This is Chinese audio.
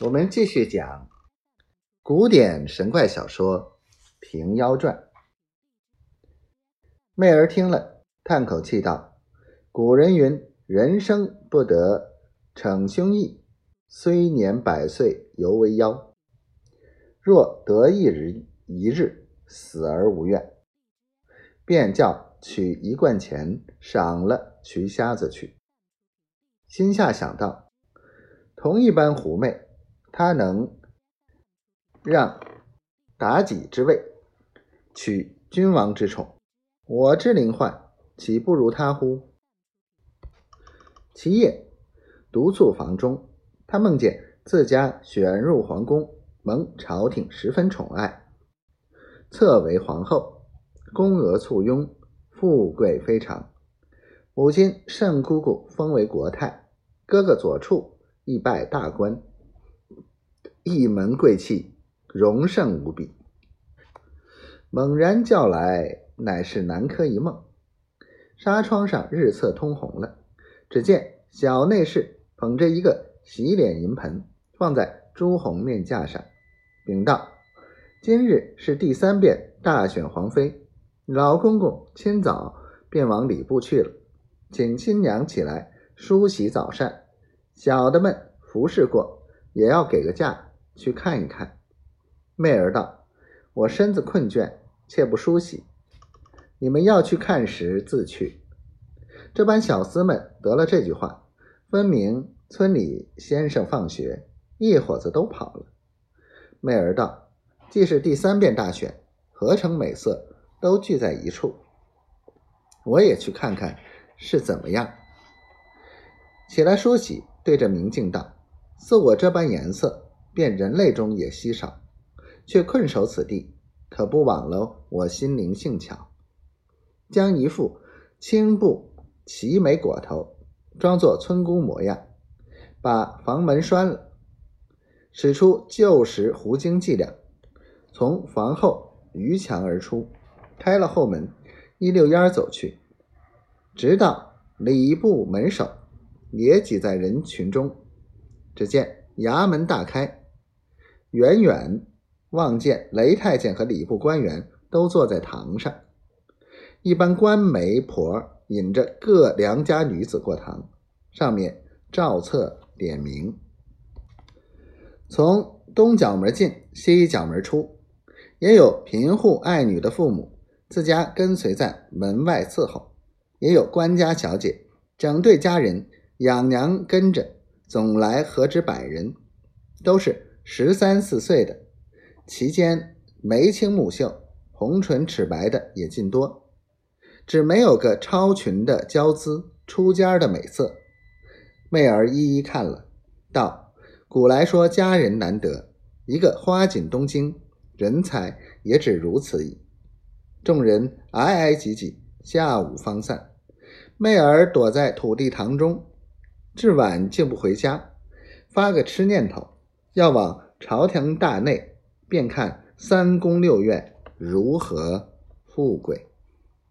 我们继续讲古典神怪小说《平妖传》。媚儿听了，叹口气道：“古人云，人生不得逞凶意，虽年百岁犹为妖。若得一日一日，死而无怨。”便叫取一贯钱，赏了徐瞎子去。心下想到，同一般狐媚。他能让妲己之位，取君王之宠，我之灵幻，岂不如他乎？其夜独宿房中，他梦见自家选入皇宫，蒙朝廷十分宠爱，侧为皇后，宫娥簇拥，富贵非常。母亲盛姑姑封为国太，哥哥左处亦拜大官。一门贵气，荣盛无比。猛然叫来，乃是南柯一梦。纱窗上日色通红了，只见小内侍捧着一个洗脸银盆，放在朱红面架上，禀道：“今日是第三遍大选皇妃，老公公清早便往礼部去了，请亲娘起来梳洗早膳，小的们服侍过，也要给个价。”去看一看，媚儿道：“我身子困倦，且不梳洗。你们要去看时自去。”这班小厮们得了这句话，分明村里先生放学，一伙子都跑了。媚儿道：“既是第三遍大选，合成美色，都聚在一处，我也去看看是怎么样。”起来梳洗，对着明镜道：“似我这般颜色。”便人类中也稀少，却困守此地，可不枉了我心灵性巧。将一副青布齐眉裹头，装作村姑模样，把房门拴了，使出旧时狐精伎俩，从房后逾墙而出，开了后门，一溜烟走去，直到礼部门首，也挤在人群中。只见衙门大开。远远望见雷太监和礼部官员都坐在堂上，一般官媒婆引着各良家女子过堂，上面照册点名。从东角门进，西角门出，也有贫户爱女的父母自家跟随在门外伺候，也有官家小姐整队家人养娘跟着，总来何止百人，都是。十三四岁的，其间眉清目秀、红唇齿白的也尽多，只没有个超群的娇姿、出尖的美色。媚儿一一看了，道：“古来说佳人难得，一个花锦东京，人才也只如此矣。”众人挨挨挤挤，下午方散。媚儿躲在土地堂中，至晚竟不回家，发个痴念头。要往朝廷大内，便看三宫六院如何富贵。